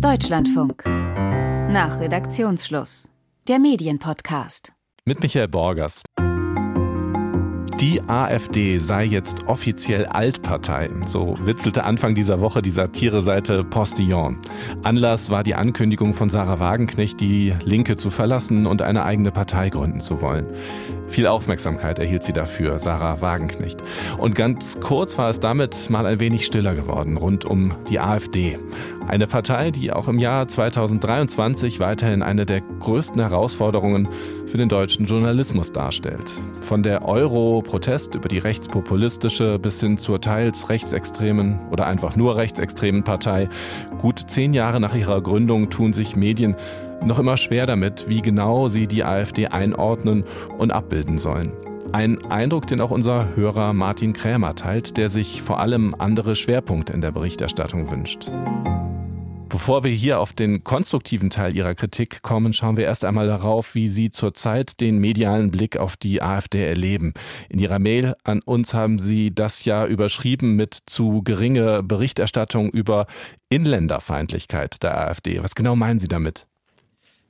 Deutschlandfunk. Nach Redaktionsschluss. Der Medienpodcast. Mit Michael Borgers. Die AfD sei jetzt offiziell Altpartei. So witzelte Anfang dieser Woche die Satireseite Postillon. Anlass war die Ankündigung von Sarah Wagenknecht, die Linke zu verlassen und eine eigene Partei gründen zu wollen. Viel Aufmerksamkeit erhielt sie dafür, Sarah Wagenknecht. Und ganz kurz war es damit mal ein wenig stiller geworden rund um die AfD. Eine Partei, die auch im Jahr 2023 weiterhin eine der größten Herausforderungen für den deutschen Journalismus darstellt. Von der Euro-Protest über die rechtspopulistische bis hin zur teils rechtsextremen oder einfach nur rechtsextremen Partei. Gut zehn Jahre nach ihrer Gründung tun sich Medien noch immer schwer damit, wie genau sie die AfD einordnen und abbilden sollen. Ein Eindruck, den auch unser Hörer Martin Krämer teilt, der sich vor allem andere Schwerpunkte in der Berichterstattung wünscht. Bevor wir hier auf den konstruktiven Teil Ihrer Kritik kommen, schauen wir erst einmal darauf, wie Sie zurzeit den medialen Blick auf die AfD erleben. In Ihrer Mail an uns haben Sie das ja überschrieben mit zu geringe Berichterstattung über Inländerfeindlichkeit der AfD. Was genau meinen Sie damit?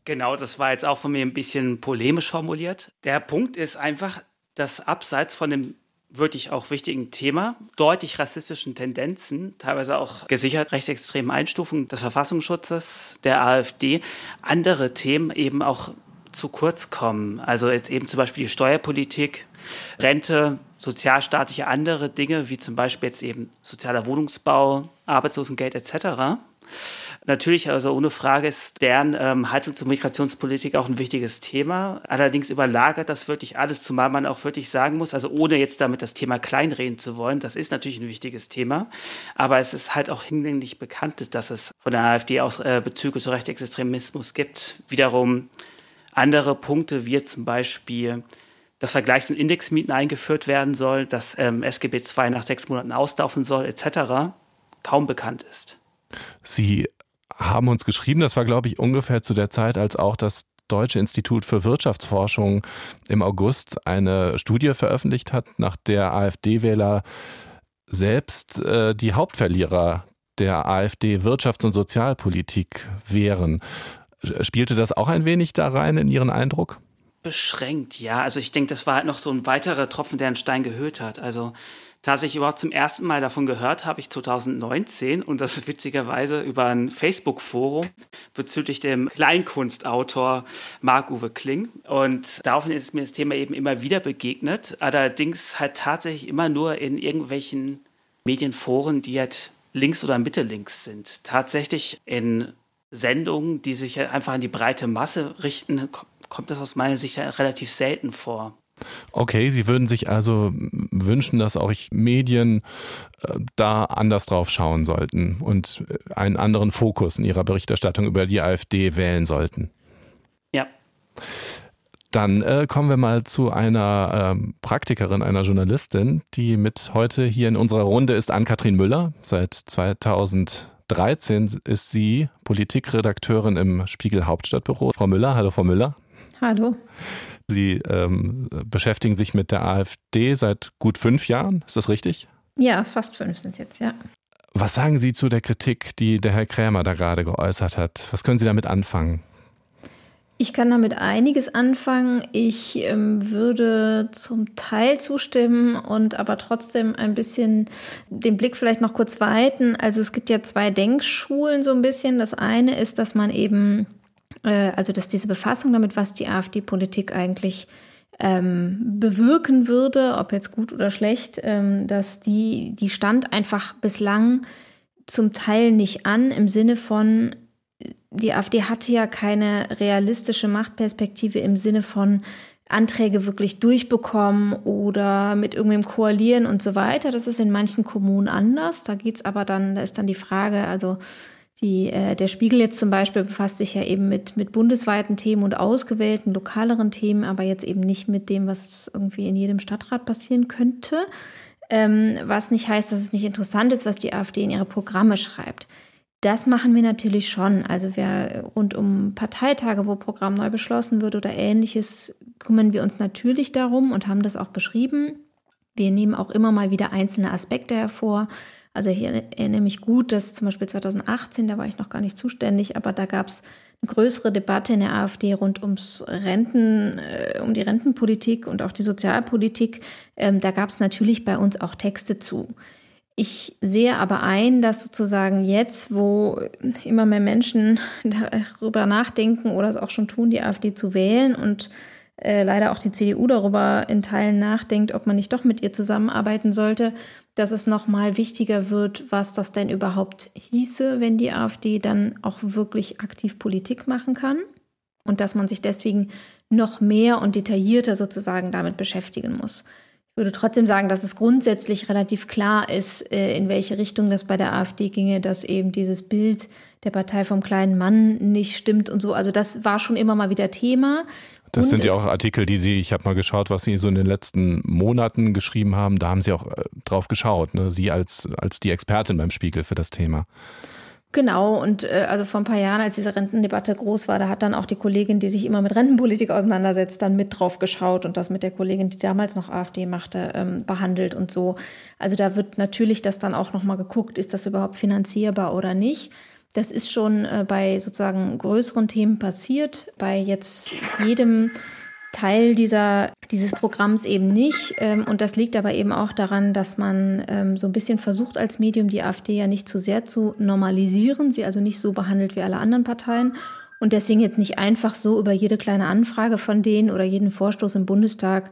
Genau, das war jetzt auch von mir ein bisschen polemisch formuliert. Der Punkt ist einfach, dass abseits von dem wirklich auch wichtigen Thema, deutlich rassistischen Tendenzen, teilweise auch gesichert rechtsextremen Einstufungen des Verfassungsschutzes der AfD, andere Themen eben auch zu kurz kommen. Also jetzt eben zum Beispiel die Steuerpolitik, Rente, sozialstaatliche andere Dinge, wie zum Beispiel jetzt eben sozialer Wohnungsbau, Arbeitslosengeld etc. Natürlich, also ohne Frage ist deren ähm, Haltung zur Migrationspolitik auch ein wichtiges Thema. Allerdings überlagert das wirklich alles, zumal man auch wirklich sagen muss, also ohne jetzt damit das Thema kleinreden zu wollen, das ist natürlich ein wichtiges Thema, aber es ist halt auch hinlänglich bekannt, dass es von der AfD aus äh, Bezüge zu Rechtsextremismus gibt. Wiederum andere Punkte, wie zum Beispiel dass Vergleichs- und Indexmieten eingeführt werden soll, dass ähm, SGB II nach sechs Monaten auslaufen soll, etc., kaum bekannt ist. Sie haben uns geschrieben, das war, glaube ich, ungefähr zu der Zeit, als auch das Deutsche Institut für Wirtschaftsforschung im August eine Studie veröffentlicht hat, nach der AfD-Wähler selbst äh, die Hauptverlierer der AfD Wirtschafts- und Sozialpolitik wären. Spielte das auch ein wenig da rein in Ihren Eindruck? Beschränkt, ja. Also ich denke, das war halt noch so ein weiterer Tropfen, der einen Stein gehüllt hat. Also tatsächlich überhaupt zum ersten Mal davon gehört habe ich 2019 und das witzigerweise über ein Facebook-Forum bezüglich dem Kleinkunstautor Marc-Uwe Kling. Und daraufhin ist mir das Thema eben immer wieder begegnet, allerdings halt tatsächlich immer nur in irgendwelchen Medienforen, die halt links oder mittellinks sind. Tatsächlich in Sendungen, die sich einfach an die breite Masse richten, kommt das aus meiner Sicht relativ selten vor. Okay, Sie würden sich also wünschen, dass auch Medien äh, da anders drauf schauen sollten und äh, einen anderen Fokus in ihrer Berichterstattung über die AfD wählen sollten. Ja. Dann äh, kommen wir mal zu einer äh, Praktikerin, einer Journalistin, die mit heute hier in unserer Runde ist, Ann-Kathrin Müller. Seit 2013 ist sie Politikredakteurin im Spiegel Hauptstadtbüro. Frau Müller, hallo Frau Müller. Hallo. Sie ähm, beschäftigen sich mit der AfD seit gut fünf Jahren, ist das richtig? Ja, fast fünf sind es jetzt, ja. Was sagen Sie zu der Kritik, die der Herr Krämer da gerade geäußert hat? Was können Sie damit anfangen? Ich kann damit einiges anfangen. Ich ähm, würde zum Teil zustimmen und aber trotzdem ein bisschen den Blick vielleicht noch kurz weiten. Also es gibt ja zwei Denkschulen so ein bisschen. Das eine ist, dass man eben äh, also dass diese Befassung damit, was die AfD-Politik eigentlich ähm, bewirken würde, ob jetzt gut oder schlecht, ähm, dass die, die stand einfach bislang zum Teil nicht an im Sinne von, die AfD hatte ja keine realistische Machtperspektive im Sinne von Anträge wirklich durchbekommen oder mit irgendwem koalieren und so weiter. Das ist in manchen Kommunen anders. Da geht's aber dann, da ist dann die Frage, also die, äh, der Spiegel jetzt zum Beispiel befasst sich ja eben mit, mit bundesweiten Themen und ausgewählten lokaleren Themen, aber jetzt eben nicht mit dem, was irgendwie in jedem Stadtrat passieren könnte. Ähm, was nicht heißt, dass es nicht interessant ist, was die AfD in ihre Programme schreibt. Das machen wir natürlich schon. Also wir rund um Parteitage, wo Programm neu beschlossen wird oder ähnliches, kümmern wir uns natürlich darum und haben das auch beschrieben. Wir nehmen auch immer mal wieder einzelne Aspekte hervor. Also ich erinnere mich gut, dass zum Beispiel 2018, da war ich noch gar nicht zuständig, aber da gab es eine größere Debatte in der AfD rund ums Renten, äh, um die Rentenpolitik und auch die Sozialpolitik. Ähm, da gab es natürlich bei uns auch Texte zu. Ich sehe aber ein, dass sozusagen jetzt, wo immer mehr Menschen darüber nachdenken oder es auch schon tun, die AfD zu wählen und äh, leider auch die CDU darüber in Teilen nachdenkt, ob man nicht doch mit ihr zusammenarbeiten sollte, dass es nochmal wichtiger wird, was das denn überhaupt hieße, wenn die AfD dann auch wirklich aktiv Politik machen kann und dass man sich deswegen noch mehr und detaillierter sozusagen damit beschäftigen muss würde trotzdem sagen, dass es grundsätzlich relativ klar ist, äh, in welche Richtung das bei der AfD ginge, dass eben dieses Bild der Partei vom kleinen Mann nicht stimmt und so. Also das war schon immer mal wieder Thema. Das und sind ja auch Artikel, die Sie, ich habe mal geschaut, was Sie so in den letzten Monaten geschrieben haben. Da haben Sie auch äh, drauf geschaut, ne? Sie als, als die Expertin beim Spiegel für das Thema. Genau, und äh, also vor ein paar Jahren, als diese Rentendebatte groß war, da hat dann auch die Kollegin, die sich immer mit Rentenpolitik auseinandersetzt, dann mit drauf geschaut und das mit der Kollegin, die damals noch AfD machte, ähm, behandelt und so. Also da wird natürlich das dann auch nochmal geguckt, ist das überhaupt finanzierbar oder nicht. Das ist schon äh, bei sozusagen größeren Themen passiert, bei jetzt jedem Teil dieser, dieses Programms eben nicht. Ähm, und das liegt aber eben auch daran, dass man ähm, so ein bisschen versucht, als Medium die AfD ja nicht zu sehr zu normalisieren, sie also nicht so behandelt wie alle anderen Parteien. Und deswegen jetzt nicht einfach so über jede kleine Anfrage von denen oder jeden Vorstoß im Bundestag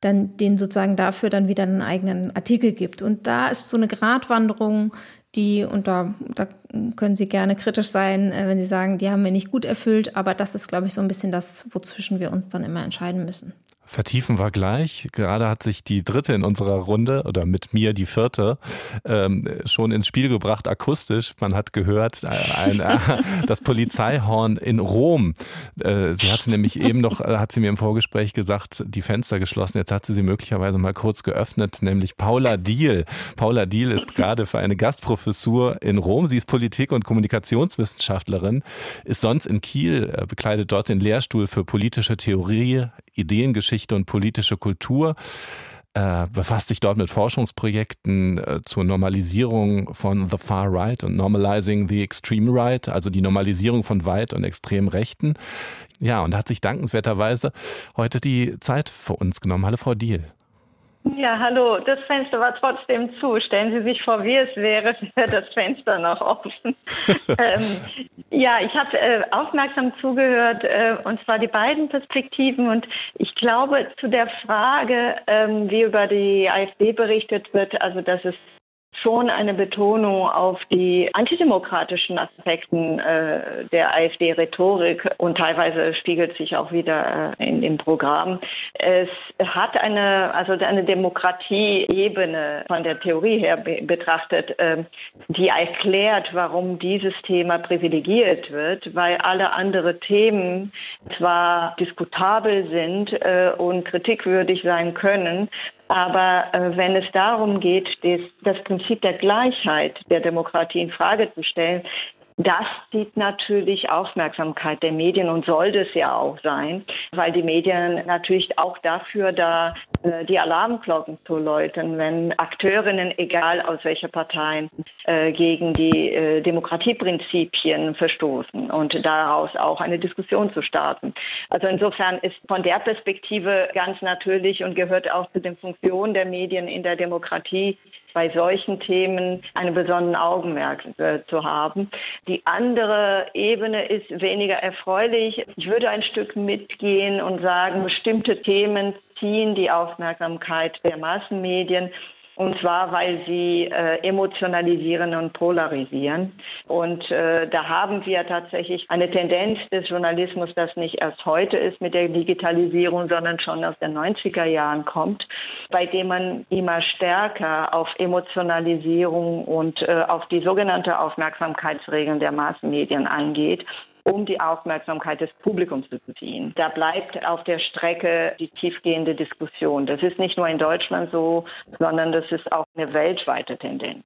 dann den sozusagen dafür dann wieder einen eigenen Artikel gibt. Und da ist so eine Gratwanderung, die, und da, da können Sie gerne kritisch sein, äh, wenn Sie sagen, die haben wir nicht gut erfüllt, aber das ist, glaube ich, so ein bisschen das, wozwischen wir uns dann immer entscheiden müssen. Vertiefen wir gleich. Gerade hat sich die dritte in unserer Runde oder mit mir die vierte ähm, schon ins Spiel gebracht, akustisch. Man hat gehört, äh, ein, äh, das Polizeihorn in Rom. Äh, sie hatte nämlich eben noch, äh, hat sie mir im Vorgespräch gesagt, die Fenster geschlossen. Jetzt hat sie sie möglicherweise mal kurz geöffnet, nämlich Paula Diehl. Paula Diehl ist gerade für eine Gastprofessur in Rom. Sie ist Politik- und Kommunikationswissenschaftlerin, ist sonst in Kiel, bekleidet dort den Lehrstuhl für politische Theorie, Ideengeschichte und politische Kultur äh, befasst sich dort mit Forschungsprojekten äh, zur Normalisierung von the far right und normalizing the extreme right, also die Normalisierung von weit und extrem Rechten. Ja, und hat sich dankenswerterweise heute die Zeit für uns genommen. Hallo, Frau Diehl. Ja, hallo. Das Fenster war trotzdem zu. Stellen Sie sich vor, wie es wäre, wäre das Fenster noch offen. ähm, ja, ich habe äh, aufmerksam zugehört, äh, und zwar die beiden Perspektiven. Und ich glaube, zu der Frage, ähm, wie über die AfD berichtet wird, also dass es schon eine Betonung auf die antidemokratischen Aspekten äh, der AfD-Rhetorik und teilweise spiegelt sich auch wieder äh, in dem Programm. Es hat eine, also eine Demokratie-Ebene von der Theorie her be betrachtet, äh, die erklärt, warum dieses Thema privilegiert wird, weil alle andere Themen zwar diskutabel sind äh, und kritikwürdig sein können, aber äh, wenn es darum geht, das, das Prinzip der Gleichheit der Demokratie in Frage zu stellen, das zieht natürlich Aufmerksamkeit der Medien und sollte es ja auch sein, weil die Medien natürlich auch dafür da äh, die Alarmglocken zu läuten, wenn Akteurinnen, egal aus welcher Parteien, äh, gegen die äh, Demokratieprinzipien verstoßen und daraus auch eine Diskussion zu starten. Also insofern ist von der Perspektive ganz natürlich und gehört auch zu den Funktionen der Medien in der Demokratie, bei solchen Themen einen besonderen Augenmerk äh, zu haben. Die andere Ebene ist weniger erfreulich. Ich würde ein Stück mitgehen und sagen, bestimmte Themen ziehen die Aufmerksamkeit der Massenmedien und zwar, weil sie äh, emotionalisieren und polarisieren. Und äh, da haben wir tatsächlich eine Tendenz des Journalismus, das nicht erst heute ist mit der Digitalisierung, sondern schon aus den 90er Jahren kommt, bei dem man immer stärker auf Emotionalisierung und äh, auf die sogenannte Aufmerksamkeitsregeln der Massenmedien eingeht um die Aufmerksamkeit des Publikums zu ziehen. Da bleibt auf der Strecke die tiefgehende Diskussion. Das ist nicht nur in Deutschland so, sondern das ist auch eine weltweite Tendenz.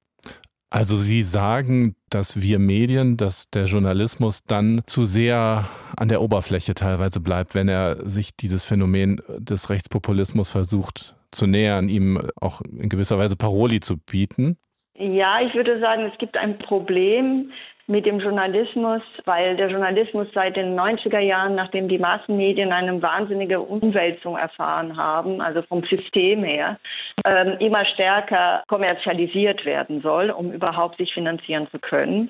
Also Sie sagen, dass wir Medien, dass der Journalismus dann zu sehr an der Oberfläche teilweise bleibt, wenn er sich dieses Phänomen des Rechtspopulismus versucht zu nähern, ihm auch in gewisser Weise Paroli zu bieten. Ja, ich würde sagen, es gibt ein Problem mit dem Journalismus, weil der Journalismus seit den 90er Jahren, nachdem die Massenmedien eine wahnsinnige Umwälzung erfahren haben, also vom System her, ähm, immer stärker kommerzialisiert werden soll, um überhaupt sich finanzieren zu können.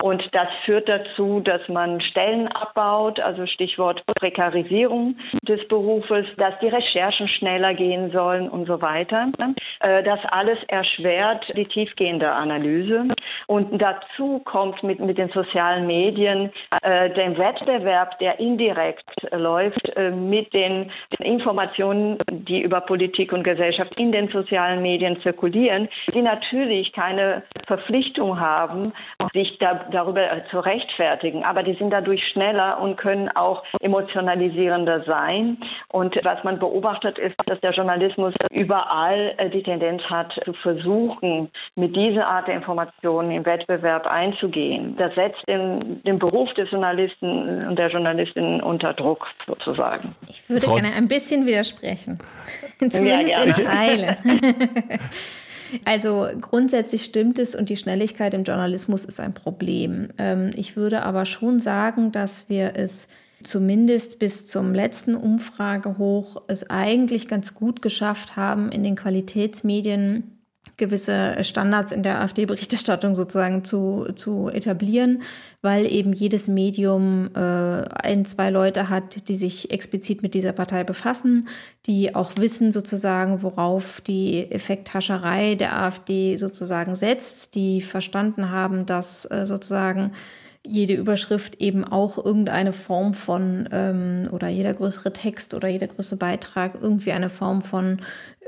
Und das führt dazu, dass man Stellen abbaut, also Stichwort Prekarisierung des Berufes, dass die Recherchen schneller gehen sollen und so weiter. Äh, das alles erschwert die tiefgehende Analyse. Und dazu kommt mit mit, mit den sozialen Medien, äh, den Wettbewerb, der indirekt läuft, äh, mit den, den, Informationen, die über Politik und Gesellschaft in den sozialen Medien zirkulieren, die natürlich keine Verpflichtung haben, sich da, darüber zu rechtfertigen, aber die sind dadurch schneller und können auch emotionalisierender sein. Und was man beobachtet ist, dass der Journalismus überall äh, die Tendenz hat, zu versuchen, mit dieser Art der Informationen im Wettbewerb einzugehen gehen. Das setzt den, den Beruf des Journalisten und der Journalistin unter Druck sozusagen. Ich würde Frau gerne ein bisschen widersprechen. Zumindest ja, in Teilen. Also grundsätzlich stimmt es und die Schnelligkeit im Journalismus ist ein Problem. Ähm, ich würde aber schon sagen, dass wir es zumindest bis zum letzten Umfragehoch es eigentlich ganz gut geschafft haben, in den Qualitätsmedien gewisse Standards in der AfD-Berichterstattung sozusagen zu, zu etablieren, weil eben jedes Medium äh, ein, zwei Leute hat, die sich explizit mit dieser Partei befassen, die auch wissen sozusagen, worauf die Effekthascherei der AfD sozusagen setzt, die verstanden haben, dass äh, sozusagen jede Überschrift eben auch irgendeine Form von ähm, oder jeder größere Text oder jeder größere Beitrag irgendwie eine Form von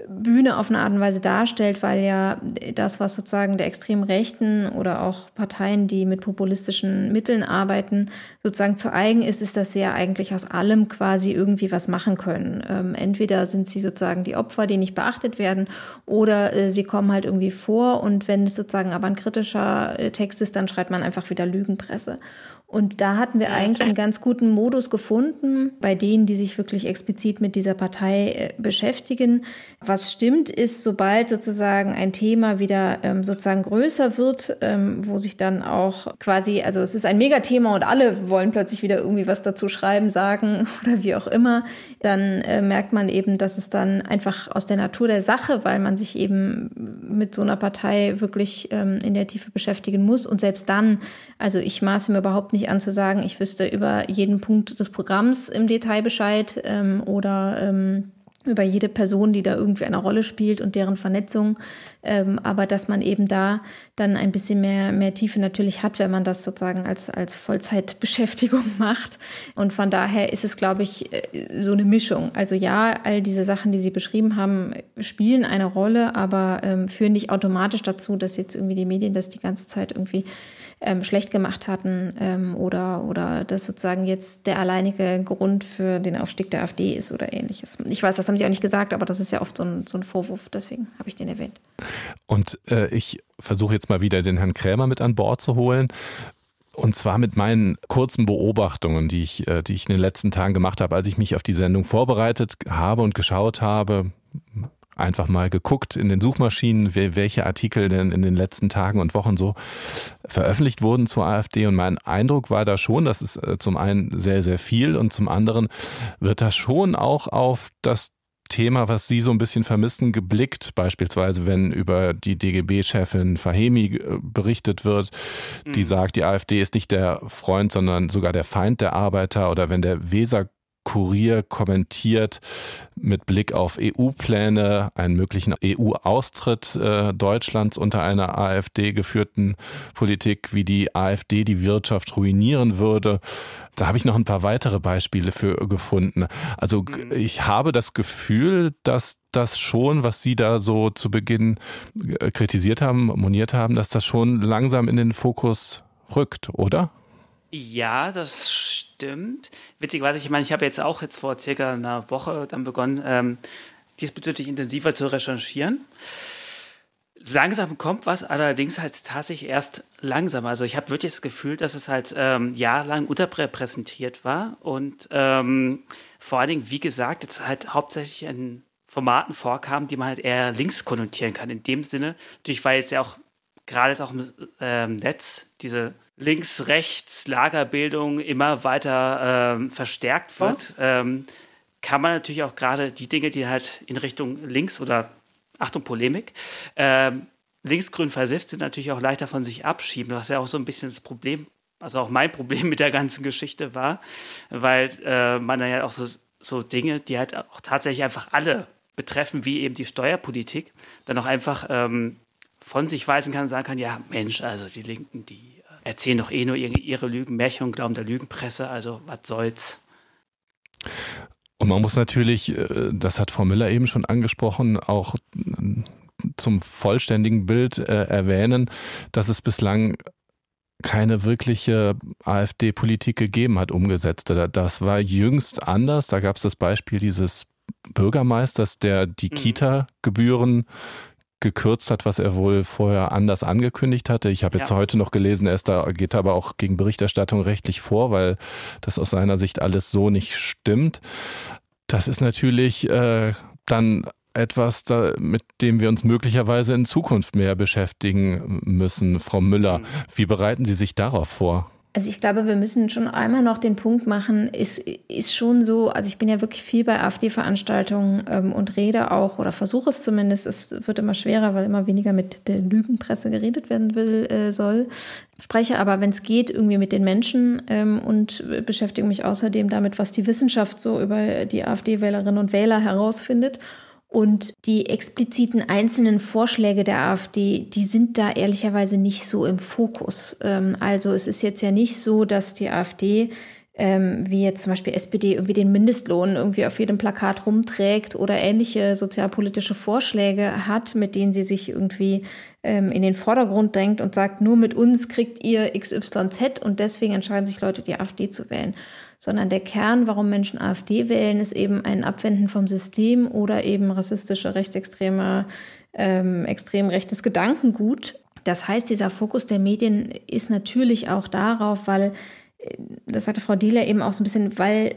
Bühne auf eine Art und Weise darstellt, weil ja das, was sozusagen der extremen Rechten oder auch Parteien, die mit populistischen Mitteln arbeiten, sozusagen zu eigen ist, ist, dass sie ja eigentlich aus allem quasi irgendwie was machen können. Ähm, entweder sind sie sozusagen die Opfer, die nicht beachtet werden, oder äh, sie kommen halt irgendwie vor und wenn es sozusagen aber ein kritischer äh, Text ist, dann schreibt man einfach wieder Lügenpresse. Und da hatten wir eigentlich einen ganz guten Modus gefunden, bei denen, die sich wirklich explizit mit dieser Partei äh, beschäftigen. Was stimmt, ist, sobald sozusagen ein Thema wieder ähm, sozusagen größer wird, ähm, wo sich dann auch quasi, also es ist ein Megathema und alle wollen plötzlich wieder irgendwie was dazu schreiben, sagen oder wie auch immer, dann äh, merkt man eben, dass es dann einfach aus der Natur der Sache, weil man sich eben mit so einer Partei wirklich ähm, in der Tiefe beschäftigen muss. Und selbst dann, also ich maße mir überhaupt nicht an zu sagen, ich wüsste über jeden Punkt des Programms im Detail Bescheid ähm, oder ähm, über jede Person, die da irgendwie eine Rolle spielt und deren Vernetzung. Ähm, aber dass man eben da dann ein bisschen mehr, mehr Tiefe natürlich hat, wenn man das sozusagen als, als Vollzeitbeschäftigung macht. Und von daher ist es, glaube ich, äh, so eine Mischung. Also ja, all diese Sachen, die Sie beschrieben haben, spielen eine Rolle, aber ähm, führen nicht automatisch dazu, dass jetzt irgendwie die Medien das die ganze Zeit irgendwie ähm, schlecht gemacht hatten ähm, oder, oder das sozusagen jetzt der alleinige Grund für den Aufstieg der AfD ist oder ähnliches. Ich weiß, das haben Sie auch nicht gesagt, aber das ist ja oft so ein, so ein Vorwurf, deswegen habe ich den erwähnt. Und äh, ich versuche jetzt mal wieder den Herrn Krämer mit an Bord zu holen. Und zwar mit meinen kurzen Beobachtungen, die ich, äh, die ich in den letzten Tagen gemacht habe, als ich mich auf die Sendung vorbereitet habe und geschaut habe, einfach mal geguckt in den Suchmaschinen, welche Artikel denn in den letzten Tagen und Wochen so veröffentlicht wurden zur AfD. Und mein Eindruck war da schon, das ist äh, zum einen sehr, sehr viel und zum anderen wird da schon auch auf das Thema, was Sie so ein bisschen vermissen, geblickt. Beispielsweise, wenn über die DGB-Chefin Fahemi äh, berichtet wird, die mhm. sagt, die AfD ist nicht der Freund, sondern sogar der Feind der Arbeiter. Oder wenn der Weser Kurier kommentiert mit Blick auf EU-Pläne, einen möglichen EU-Austritt äh, Deutschlands unter einer AfD geführten Politik, wie die AfD die Wirtschaft ruinieren würde. Da habe ich noch ein paar weitere Beispiele für gefunden. Also mhm. ich habe das Gefühl, dass das schon, was Sie da so zu Beginn äh, kritisiert haben, moniert haben, dass das schon langsam in den Fokus rückt, oder? Ja, das stimmt. Witzigerweise, ich meine, ich habe jetzt auch jetzt vor circa einer Woche dann begonnen, ähm, diesbezüglich intensiver zu recherchieren. Langsam kommt was, allerdings halt tatsächlich erst langsam. Also ich habe wirklich das Gefühl, dass es halt ähm, jahrelang unterrepräsentiert war und ähm, vor allen Dingen, wie gesagt, jetzt halt hauptsächlich in Formaten vorkam, die man halt eher links konnotieren kann. In dem Sinne, natürlich, weil es ja auch gerade ist auch im äh, Netz diese Links-Rechts-Lagerbildung immer weiter ähm, verstärkt wird, ja. ähm, kann man natürlich auch gerade die Dinge, die halt in Richtung links oder Achtung, Polemik, ähm, linksgrün versifft sind, natürlich auch leichter von sich abschieben, was ja auch so ein bisschen das Problem, also auch mein Problem mit der ganzen Geschichte war, weil äh, man dann ja auch so, so Dinge, die halt auch tatsächlich einfach alle betreffen, wie eben die Steuerpolitik, dann auch einfach ähm, von sich weisen kann und sagen kann, ja Mensch, also die Linken, die erzählen doch eh nur ihre, Lügen, Märchen und glauben der Lügenpresse, also was soll's. Und man muss natürlich, äh, das hat Frau Müller eben schon angesprochen, auch zum vollständigen Bild äh, erwähnen, dass es bislang keine wirkliche AfD-Politik gegeben hat, umgesetzte. Das war jüngst anders. Da gab es das Beispiel dieses Bürgermeisters, der die mhm. Kita-Gebühren gekürzt hat, was er wohl vorher anders angekündigt hatte. Ich habe jetzt ja. heute noch gelesen, er ist da, geht aber auch gegen Berichterstattung rechtlich vor, weil das aus seiner Sicht alles so nicht stimmt. Das ist natürlich äh, dann etwas, da, mit dem wir uns möglicherweise in Zukunft mehr beschäftigen müssen. Frau Müller, mhm. wie bereiten Sie sich darauf vor? Also ich glaube, wir müssen schon einmal noch den Punkt machen, ist, ist schon so, also ich bin ja wirklich viel bei AfD-Veranstaltungen ähm, und rede auch oder versuche es zumindest, es wird immer schwerer, weil immer weniger mit der Lügenpresse geredet werden will, äh, soll. Spreche aber, wenn es geht, irgendwie mit den Menschen ähm, und beschäftige mich außerdem damit, was die Wissenschaft so über die AfD-Wählerinnen und Wähler herausfindet. Und die expliziten einzelnen Vorschläge der AfD, die sind da ehrlicherweise nicht so im Fokus. Ähm, also es ist jetzt ja nicht so, dass die AfD ähm, wie jetzt zum Beispiel SPD irgendwie den Mindestlohn irgendwie auf jedem Plakat rumträgt oder ähnliche sozialpolitische Vorschläge hat, mit denen sie sich irgendwie ähm, in den Vordergrund drängt und sagt, nur mit uns kriegt ihr XYZ und deswegen entscheiden sich Leute, die AfD zu wählen sondern der Kern, warum Menschen AfD wählen, ist eben ein Abwenden vom System oder eben rassistische, rechtsextreme, ähm, extrem rechtes Gedankengut. Das heißt, dieser Fokus der Medien ist natürlich auch darauf, weil, äh, das hatte Frau Dieler eben auch so ein bisschen, weil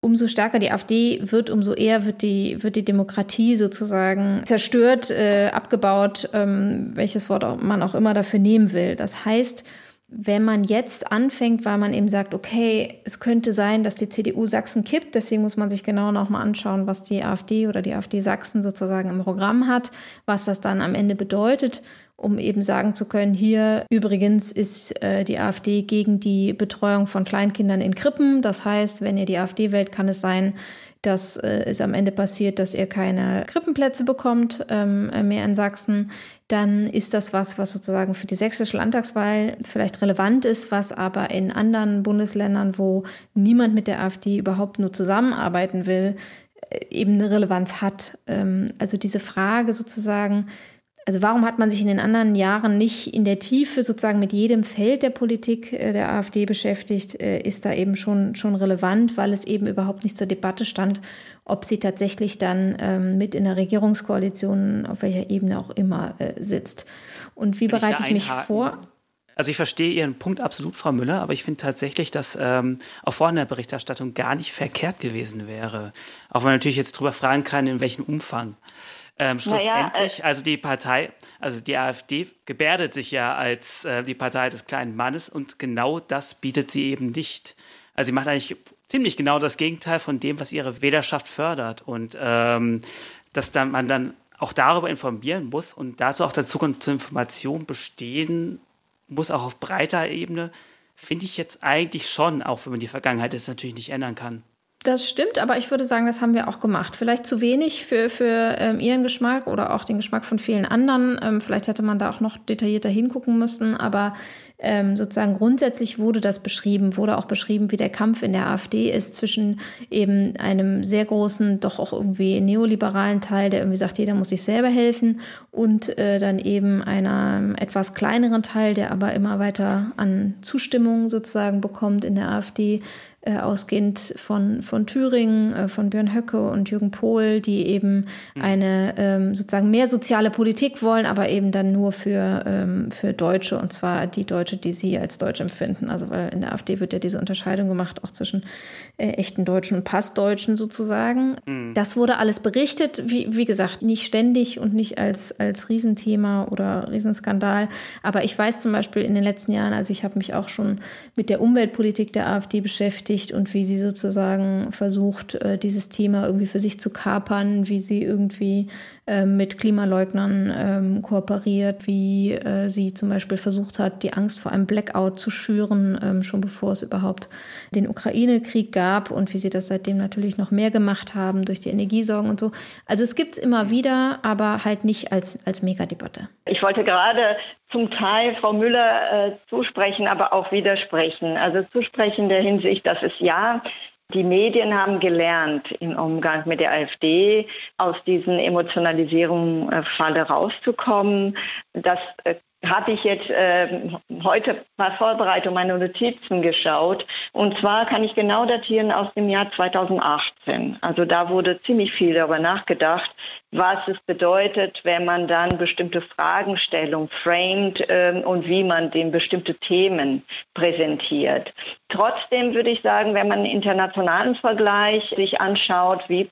umso stärker die AfD wird, umso eher wird die, wird die Demokratie sozusagen zerstört, äh, abgebaut, ähm, welches Wort man auch immer dafür nehmen will. Das heißt, wenn man jetzt anfängt, weil man eben sagt, okay, es könnte sein, dass die CDU Sachsen kippt, deswegen muss man sich genau nochmal anschauen, was die AfD oder die AfD Sachsen sozusagen im Programm hat, was das dann am Ende bedeutet, um eben sagen zu können, hier übrigens ist äh, die AfD gegen die Betreuung von Kleinkindern in Krippen. Das heißt, wenn ihr die AfD wählt, kann es sein, dass äh, es am Ende passiert, dass ihr keine Krippenplätze bekommt ähm, mehr in Sachsen, dann ist das was, was sozusagen für die sächsische Landtagswahl vielleicht relevant ist, was aber in anderen Bundesländern, wo niemand mit der AfD überhaupt nur zusammenarbeiten will, äh, eben eine Relevanz hat. Ähm, also diese Frage sozusagen, also warum hat man sich in den anderen Jahren nicht in der Tiefe sozusagen mit jedem Feld der Politik äh, der AfD beschäftigt, äh, ist da eben schon, schon relevant, weil es eben überhaupt nicht zur Debatte stand, ob sie tatsächlich dann ähm, mit in der Regierungskoalition, auf welcher Ebene auch immer, äh, sitzt. Und wie bereite ich, ich mich vor? Also ich verstehe Ihren Punkt absolut, Frau Müller, aber ich finde tatsächlich, dass ähm, auch vorhin der Berichterstattung gar nicht verkehrt gewesen wäre. Auch wenn man natürlich jetzt darüber fragen kann, in welchem Umfang. Ähm, schlussendlich, ja, äh, also die Partei, also die AfD gebärdet sich ja als äh, die Partei des kleinen Mannes und genau das bietet sie eben nicht. Also sie macht eigentlich ziemlich genau das Gegenteil von dem, was ihre Wählerschaft fördert und ähm, dass dann man dann auch darüber informieren muss und dazu auch der Zugang zur Information bestehen muss, auch auf breiter Ebene, finde ich jetzt eigentlich schon, auch wenn man die Vergangenheit jetzt natürlich nicht ändern kann. Das stimmt, aber ich würde sagen, das haben wir auch gemacht. Vielleicht zu wenig für, für ähm, Ihren Geschmack oder auch den Geschmack von vielen anderen. Ähm, vielleicht hätte man da auch noch detaillierter hingucken müssen, aber ähm, sozusagen grundsätzlich wurde das beschrieben, wurde auch beschrieben, wie der Kampf in der AfD ist zwischen eben einem sehr großen, doch auch irgendwie neoliberalen Teil, der irgendwie sagt, jeder muss sich selber helfen, und äh, dann eben einer etwas kleineren Teil, der aber immer weiter an Zustimmung sozusagen bekommt in der AfD, äh, ausgehend von, von Thüringen, äh, von Björn Höcke und Jürgen Pohl, die eben mhm. eine ähm, sozusagen mehr soziale Politik wollen, aber eben dann nur für, ähm, für Deutsche und zwar die Deutsche, die sie als Deutsch empfinden. Also weil in der AfD wird ja diese Unterscheidung gemacht, auch zwischen äh, echten Deutschen und Passdeutschen sozusagen. Mhm. Das wurde alles berichtet, wie, wie gesagt, nicht ständig und nicht als, als Riesenthema oder Riesenskandal. Aber ich weiß zum Beispiel in den letzten Jahren, also ich habe mich auch schon mit der Umweltpolitik der AfD beschäftigt und wie sie sozusagen versucht, äh, dieses Thema irgendwie für sich zu kapern, wie sie irgendwie mit Klimaleugnern ähm, kooperiert, wie äh, sie zum Beispiel versucht hat, die Angst vor einem Blackout zu schüren, ähm, schon bevor es überhaupt den Ukraine-Krieg gab und wie sie das seitdem natürlich noch mehr gemacht haben durch die Energiesorgen und so. Also es gibt es immer wieder, aber halt nicht als, als Megadebatte. Ich wollte gerade zum Teil Frau Müller äh, zusprechen, aber auch widersprechen. Also zusprechen der Hinsicht, dass es ja die Medien haben gelernt, im Umgang mit der AfD aus diesen Emotionalisierungsfalle rauszukommen. Das äh, habe ich jetzt äh, heute bei Vorbereitung meine Notizen geschaut. Und zwar kann ich genau datieren aus dem Jahr 2018. Also da wurde ziemlich viel darüber nachgedacht, was es bedeutet, wenn man dann bestimmte Fragestellungen framet äh, und wie man den bestimmte Themen präsentiert. Trotzdem würde ich sagen, wenn man einen internationalen Vergleich sich anschaut, wie,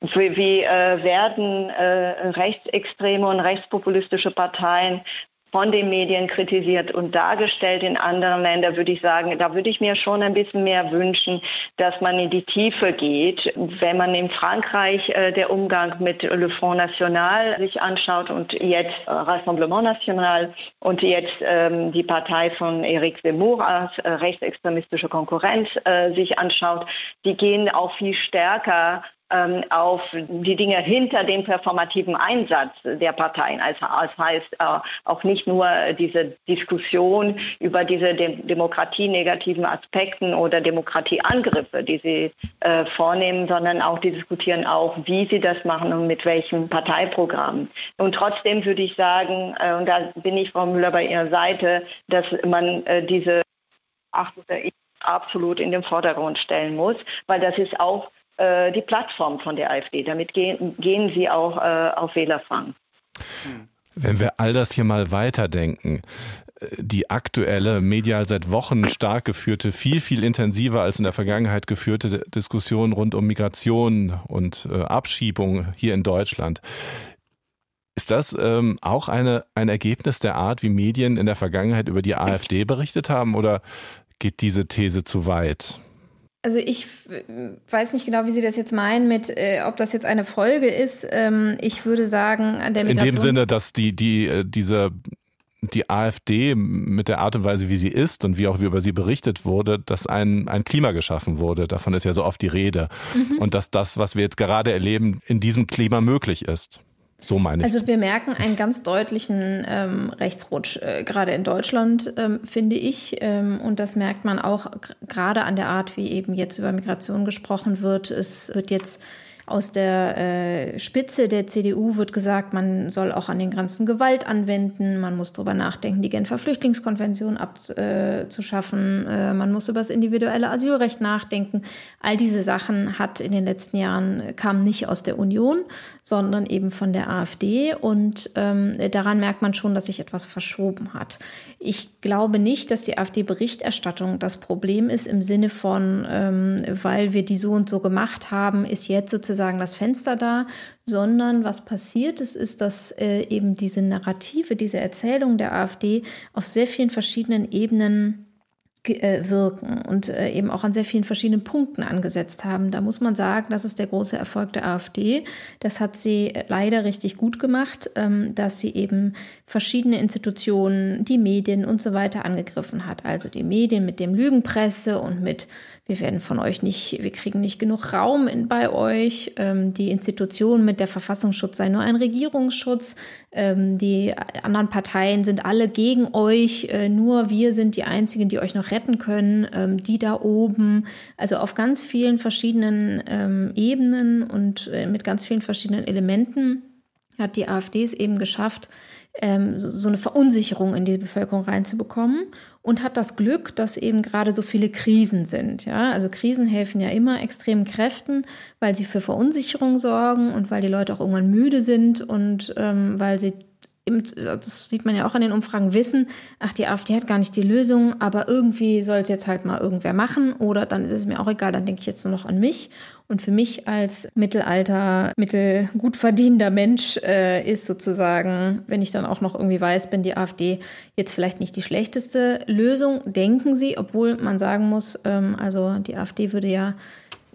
wie, wie äh, werden äh, rechtsextreme und rechtspopulistische Parteien von den Medien kritisiert und dargestellt in anderen Ländern, würde ich sagen, da würde ich mir schon ein bisschen mehr wünschen, dass man in die Tiefe geht. Wenn man in Frankreich äh, der Umgang mit Le Front National sich anschaut und jetzt äh, Rassemblement National und jetzt ähm, die Partei von Eric Zemmour als äh, rechtsextremistische Konkurrenz äh, sich anschaut, die gehen auch viel stärker auf die Dinge hinter dem performativen Einsatz der Parteien. Also das heißt äh, auch nicht nur diese Diskussion über diese Dem demokratienegativen Aspekten oder Demokratieangriffe, die sie äh, vornehmen, sondern auch die diskutieren auch, wie sie das machen und mit welchem Parteiprogramm. Und trotzdem würde ich sagen, äh, und da bin ich, Frau Müller, bei Ihrer Seite, dass man äh, diese Achtung absolut in den Vordergrund stellen muss, weil das ist auch äh, die Plattform von der AfD. Damit gehen, gehen sie auch äh, auf Wählerfang. Wenn wir all das hier mal weiterdenken, äh, die aktuelle, medial seit Wochen stark geführte, viel, viel intensiver als in der Vergangenheit geführte Diskussion rund um Migration und äh, Abschiebung hier in Deutschland. Ist das ähm, auch eine, ein Ergebnis der Art, wie Medien in der Vergangenheit über die AfD berichtet haben oder geht diese These zu weit? Also ich weiß nicht genau, wie Sie das jetzt meinen, mit äh, ob das jetzt eine Folge ist. Ähm, ich würde sagen, an der Migration In dem Sinne, dass die, die, äh, diese die AfD mit der Art und Weise, wie sie ist und wie auch über sie berichtet wurde, dass ein, ein Klima geschaffen wurde. Davon ist ja so oft die Rede. Mhm. Und dass das, was wir jetzt gerade erleben, in diesem Klima möglich ist. So meine ich. Also wir merken einen ganz deutlichen ähm, Rechtsrutsch, äh, gerade in Deutschland, ähm, finde ich. Ähm, und das merkt man auch gerade an der Art, wie eben jetzt über Migration gesprochen wird. Es wird jetzt aus der äh, Spitze der CDU wird gesagt, man soll auch an den Grenzen Gewalt anwenden, man muss darüber nachdenken, die Genfer Flüchtlingskonvention abzuschaffen, äh, man muss über das individuelle Asylrecht nachdenken. All diese Sachen hat in den letzten Jahren, kam nicht aus der Union, sondern eben von der AfD und ähm, daran merkt man schon, dass sich etwas verschoben hat. Ich glaube nicht, dass die AfD-Berichterstattung das Problem ist im Sinne von, ähm, weil wir die so und so gemacht haben, ist jetzt sozusagen sozusagen das Fenster da, sondern was passiert ist, ist, dass äh, eben diese Narrative, diese Erzählung der AfD auf sehr vielen verschiedenen Ebenen äh, wirken und äh, eben auch an sehr vielen verschiedenen Punkten angesetzt haben. Da muss man sagen, das ist der große Erfolg der AfD. Das hat sie leider richtig gut gemacht, ähm, dass sie eben verschiedene Institutionen, die Medien und so weiter angegriffen hat. Also die Medien mit dem Lügenpresse und mit wir werden von euch nicht, wir kriegen nicht genug Raum in, bei euch. Ähm, die Institutionen mit der Verfassungsschutz sei nur ein Regierungsschutz. Ähm, die anderen Parteien sind alle gegen euch. Äh, nur wir sind die einzigen, die euch noch retten können. Ähm, die da oben. Also auf ganz vielen verschiedenen ähm, Ebenen und äh, mit ganz vielen verschiedenen Elementen hat die AfD es eben geschafft, ähm, so eine Verunsicherung in die Bevölkerung reinzubekommen und hat das Glück, dass eben gerade so viele Krisen sind. Ja? Also Krisen helfen ja immer extremen Kräften, weil sie für Verunsicherung sorgen und weil die Leute auch irgendwann müde sind und ähm, weil sie das sieht man ja auch in den Umfragen, wissen, ach, die AfD hat gar nicht die Lösung, aber irgendwie soll es jetzt halt mal irgendwer machen oder dann ist es mir auch egal, dann denke ich jetzt nur noch an mich. Und für mich als Mittelalter, mittelgut verdienender Mensch äh, ist sozusagen, wenn ich dann auch noch irgendwie weiß, bin die AfD jetzt vielleicht nicht die schlechteste Lösung, denken sie, obwohl man sagen muss, ähm, also die AfD würde ja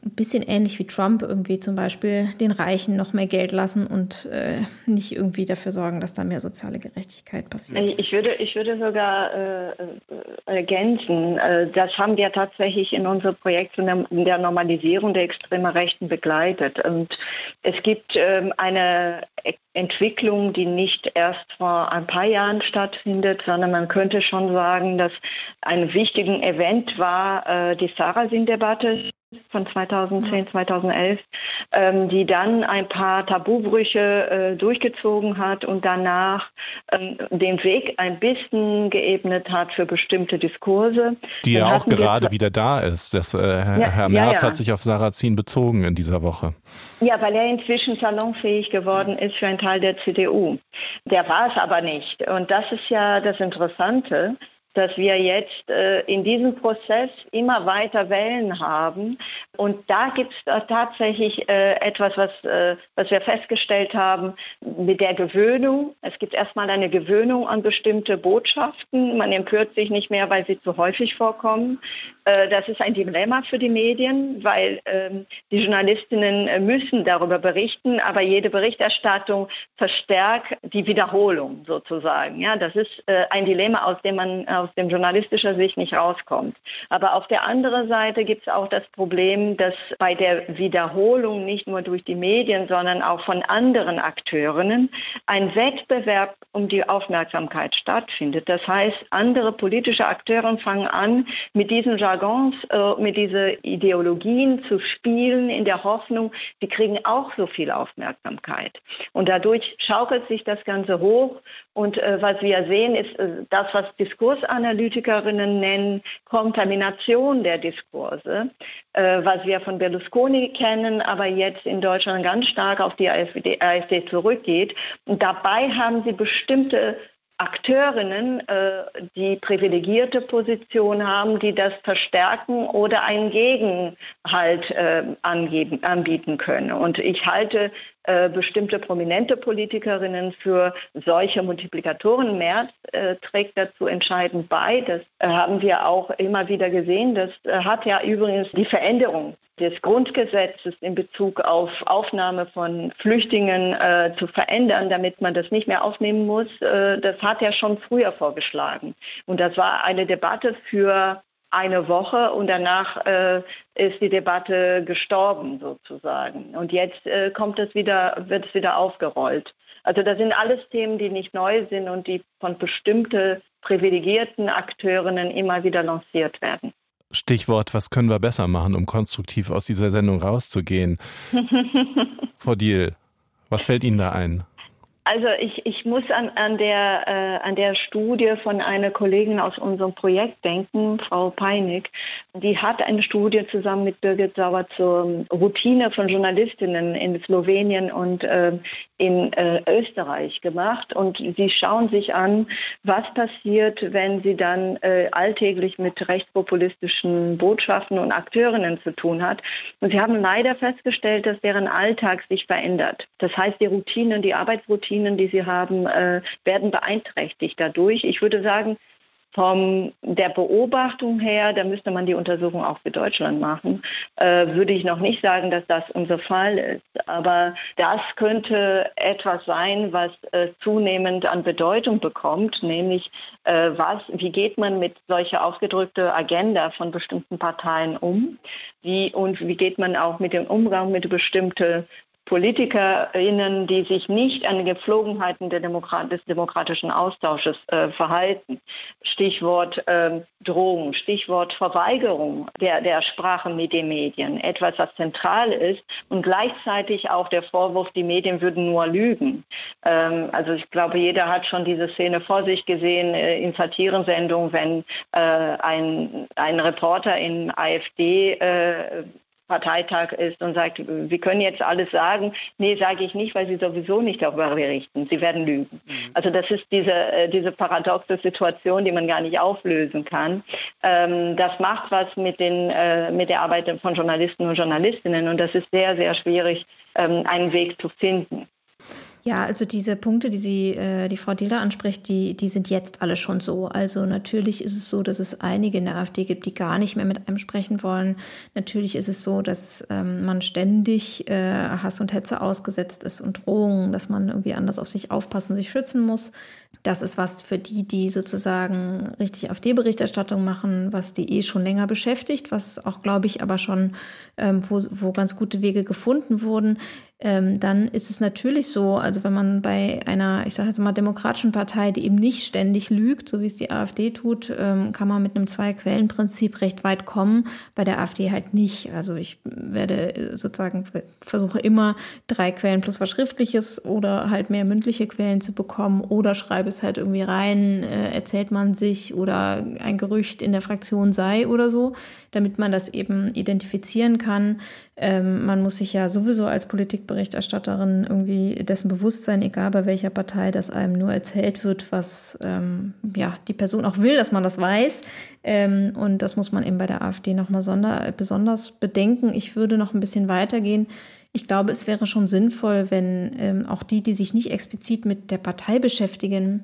ein bisschen ähnlich wie Trump irgendwie zum Beispiel den Reichen noch mehr Geld lassen und äh, nicht irgendwie dafür sorgen, dass da mehr soziale Gerechtigkeit passiert. Ich würde, ich würde sogar äh, äh ergänzen, äh, das haben wir tatsächlich in unserem Projekt in der Normalisierung der extremen Rechten begleitet. Und es gibt ähm, eine Entwicklung, die nicht erst vor ein paar Jahren stattfindet, sondern man könnte schon sagen, dass ein wichtigen Event war äh, die Sarrazin-Debatte von 2010, 2011, ähm, die dann ein paar Tabubrüche äh, durchgezogen hat und danach ähm, den Weg ein bisschen geebnet hat für bestimmte Diskurse. Die ja auch gerade wieder da ist. Das, äh, Herr, ja, Herr Merz ja, ja. hat sich auf Sarrazin bezogen in dieser Woche. Ja, weil er inzwischen salonfähig geworden ist für einen Teil der CDU. Der war es aber nicht. Und das ist ja das Interessante dass wir jetzt äh, in diesem Prozess immer weiter Wellen haben. Und da gibt es tatsächlich äh, etwas, was, äh, was wir festgestellt haben mit der Gewöhnung. Es gibt erstmal eine Gewöhnung an bestimmte Botschaften. Man empört sich nicht mehr, weil sie zu häufig vorkommen. Äh, das ist ein Dilemma für die Medien, weil ähm, die Journalistinnen äh, müssen darüber berichten, aber jede Berichterstattung verstärkt die Wiederholung sozusagen. Ja, das ist äh, ein Dilemma, aus dem man aus dem journalistischer Sicht nicht rauskommt. Aber auf der anderen Seite gibt es auch das Problem, dass bei der Wiederholung nicht nur durch die Medien, sondern auch von anderen Akteurinnen ein Wettbewerb um die Aufmerksamkeit stattfindet. Das heißt, andere politische Akteure fangen an, mit diesen Jargons, äh, mit diesen Ideologien zu spielen, in der Hoffnung, sie kriegen auch so viel Aufmerksamkeit. Und dadurch schaukelt sich das Ganze hoch. Und äh, was wir sehen, ist äh, das, was Diskursanalytikerinnen nennen, Kontamination der Diskurse, äh, was wir von Berlusconi kennen, aber jetzt in Deutschland ganz stark auf die AfD, AfD zurückgeht. Und dabei haben sie bestimmte Akteurinnen, äh, die privilegierte Position haben, die das verstärken oder einen Gegenhalt äh, anbieten können. Und ich halte äh, bestimmte prominente Politikerinnen für solche Multiplikatoren. Merz äh, trägt dazu entscheidend bei. Das äh, haben wir auch immer wieder gesehen. Das äh, hat ja übrigens die Veränderung des Grundgesetzes in Bezug auf Aufnahme von Flüchtlingen äh, zu verändern, damit man das nicht mehr aufnehmen muss, äh, das hat er schon früher vorgeschlagen. Und das war eine Debatte für eine Woche und danach äh, ist die Debatte gestorben sozusagen. Und jetzt äh, kommt es wieder, wird es wieder aufgerollt. Also das sind alles Themen, die nicht neu sind und die von bestimmten privilegierten Akteurinnen immer wieder lanciert werden. Stichwort, was können wir besser machen, um konstruktiv aus dieser Sendung rauszugehen? Frau Diel, was fällt Ihnen da ein? Also ich, ich muss an, an, der, äh, an der Studie von einer Kollegin aus unserem Projekt denken, Frau Peinig. Die hat eine Studie zusammen mit Birgit Sauer zur Routine von Journalistinnen in Slowenien und äh, in äh, Österreich gemacht. Und sie schauen sich an, was passiert, wenn sie dann äh, alltäglich mit rechtspopulistischen Botschaften und Akteurinnen zu tun hat. Und sie haben leider festgestellt, dass deren Alltag sich verändert. Das heißt, die Routinen, die Arbeitsroutinen, Routinen, die sie haben, äh, werden beeinträchtigt dadurch. Ich würde sagen, von der Beobachtung her, da müsste man die Untersuchung auch für Deutschland machen, äh, würde ich noch nicht sagen, dass das unser Fall ist. Aber das könnte etwas sein, was äh, zunehmend an Bedeutung bekommt, nämlich äh, was, wie geht man mit solcher ausgedrückter Agenda von bestimmten Parteien um? Wie, und wie geht man auch mit dem Umgang mit bestimmten PolitikerInnen, die sich nicht an den Gepflogenheiten Demokrat des demokratischen Austausches äh, verhalten. Stichwort äh, Drohung, Stichwort Verweigerung der, der Sprache mit den Medien. Etwas, was zentral ist und gleichzeitig auch der Vorwurf, die Medien würden nur lügen. Ähm, also ich glaube, jeder hat schon diese Szene vor sich gesehen äh, in Satirensendungen, wenn äh, ein, ein Reporter in AfD äh, Parteitag ist und sagt, wir können jetzt alles sagen. Nee, sage ich nicht, weil Sie sowieso nicht darüber berichten. Sie werden lügen. Mhm. Also das ist diese, äh, diese paradoxe Situation, die man gar nicht auflösen kann. Ähm, das macht was mit, den, äh, mit der Arbeit von Journalisten und Journalistinnen und das ist sehr, sehr schwierig, ähm, einen Weg zu finden. Ja, also diese Punkte, die sie, äh, die Frau Dieler anspricht, die, die sind jetzt alle schon so. Also natürlich ist es so, dass es einige in der AfD gibt, die gar nicht mehr mit einem sprechen wollen. Natürlich ist es so, dass ähm, man ständig äh, Hass und Hetze ausgesetzt ist und Drohungen, dass man irgendwie anders auf sich aufpassen, sich schützen muss. Das ist was für die, die sozusagen richtig AfD-Berichterstattung machen, was die eh schon länger beschäftigt, was auch, glaube ich, aber schon, ähm, wo, wo ganz gute Wege gefunden wurden ähm, dann ist es natürlich so, also wenn man bei einer, ich sage jetzt mal, demokratischen Partei, die eben nicht ständig lügt, so wie es die AfD tut, ähm, kann man mit einem Zwei-Quellen-Prinzip recht weit kommen. Bei der AfD halt nicht. Also ich werde äh, sozusagen versuche immer drei Quellen plus was Schriftliches oder halt mehr mündliche Quellen zu bekommen oder schreibe es halt irgendwie rein, äh, erzählt man sich oder ein Gerücht in der Fraktion sei oder so, damit man das eben identifizieren kann. Ähm, man muss sich ja sowieso als Politikberichterstatterin irgendwie dessen bewusst sein, egal bei welcher Partei, dass einem nur erzählt wird, was ähm, ja, die Person auch will, dass man das weiß. Ähm, und das muss man eben bei der AfD nochmal besonders bedenken. Ich würde noch ein bisschen weitergehen. Ich glaube, es wäre schon sinnvoll, wenn ähm, auch die, die sich nicht explizit mit der Partei beschäftigen,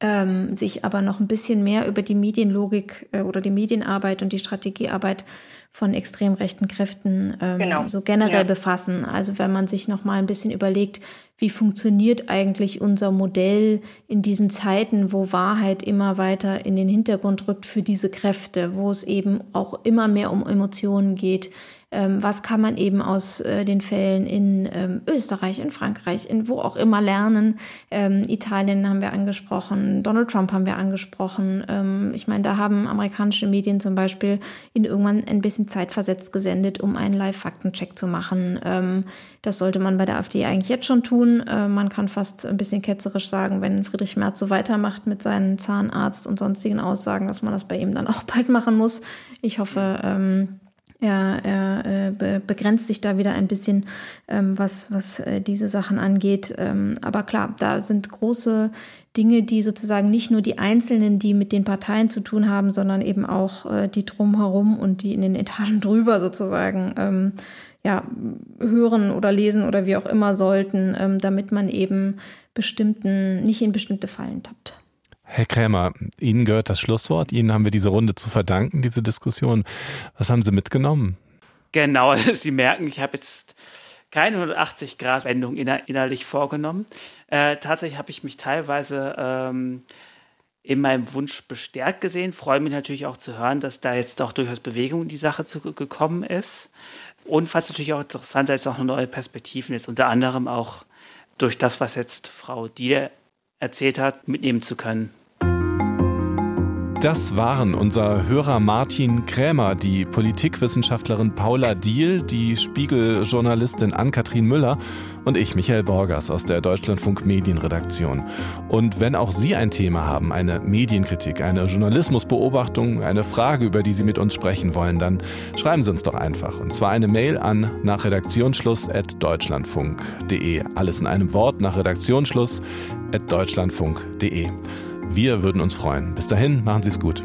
ähm, sich aber noch ein bisschen mehr über die Medienlogik äh, oder die Medienarbeit und die Strategiearbeit von extrem rechten Kräften ähm, genau. so generell ja. befassen. Also wenn man sich noch mal ein bisschen überlegt, wie funktioniert eigentlich unser Modell in diesen Zeiten, wo Wahrheit immer weiter in den Hintergrund rückt für diese Kräfte, wo es eben auch immer mehr um Emotionen geht, was kann man eben aus äh, den Fällen in ähm, Österreich, in Frankreich, in wo auch immer lernen. Ähm, Italien haben wir angesprochen, Donald Trump haben wir angesprochen. Ähm, ich meine, da haben amerikanische Medien zum Beispiel ihn irgendwann ein bisschen zeitversetzt gesendet, um einen Live-Faktencheck zu machen. Ähm, das sollte man bei der AfD eigentlich jetzt schon tun. Äh, man kann fast ein bisschen ketzerisch sagen, wenn Friedrich Merz so weitermacht mit seinen Zahnarzt und sonstigen Aussagen, dass man das bei ihm dann auch bald machen muss. Ich hoffe, ähm, er, er äh, be begrenzt sich da wieder ein bisschen, ähm, was, was äh, diese Sachen angeht. Ähm, aber klar, da sind große Dinge, die sozusagen nicht nur die Einzelnen, die mit den Parteien zu tun haben, sondern eben auch äh, die drumherum und die in den Etagen drüber sozusagen ähm, ja, hören oder lesen oder wie auch immer sollten, ähm, damit man eben bestimmten, nicht in bestimmte Fallen tappt. Herr Krämer, Ihnen gehört das Schlusswort. Ihnen haben wir diese Runde zu verdanken, diese Diskussion. Was haben Sie mitgenommen? Genau, Sie merken, ich habe jetzt keine 180-Grad-Wendung inner innerlich vorgenommen. Äh, tatsächlich habe ich mich teilweise ähm, in meinem Wunsch bestärkt gesehen. Freue mich natürlich auch zu hören, dass da jetzt doch durchaus Bewegung in die Sache zu, gekommen ist. Und was natürlich auch interessant ist, auch eine neue Perspektiven ist, unter anderem auch durch das, was jetzt Frau Dier erzählt hat, mitnehmen zu können. Das waren unser Hörer Martin Krämer, die Politikwissenschaftlerin Paula Diehl, die Spiegeljournalistin Ann-Kathrin Müller und ich, Michael Borgers aus der Deutschlandfunk Medienredaktion. Und wenn auch Sie ein Thema haben, eine Medienkritik, eine Journalismusbeobachtung, eine Frage, über die Sie mit uns sprechen wollen, dann schreiben Sie uns doch einfach. Und zwar eine Mail an nach redaktionsschluss.deutschlandfunk.de. Alles in einem Wort nach redaktionsschluss.deutschlandfunk.de. Wir würden uns freuen. Bis dahin, machen Sie es gut.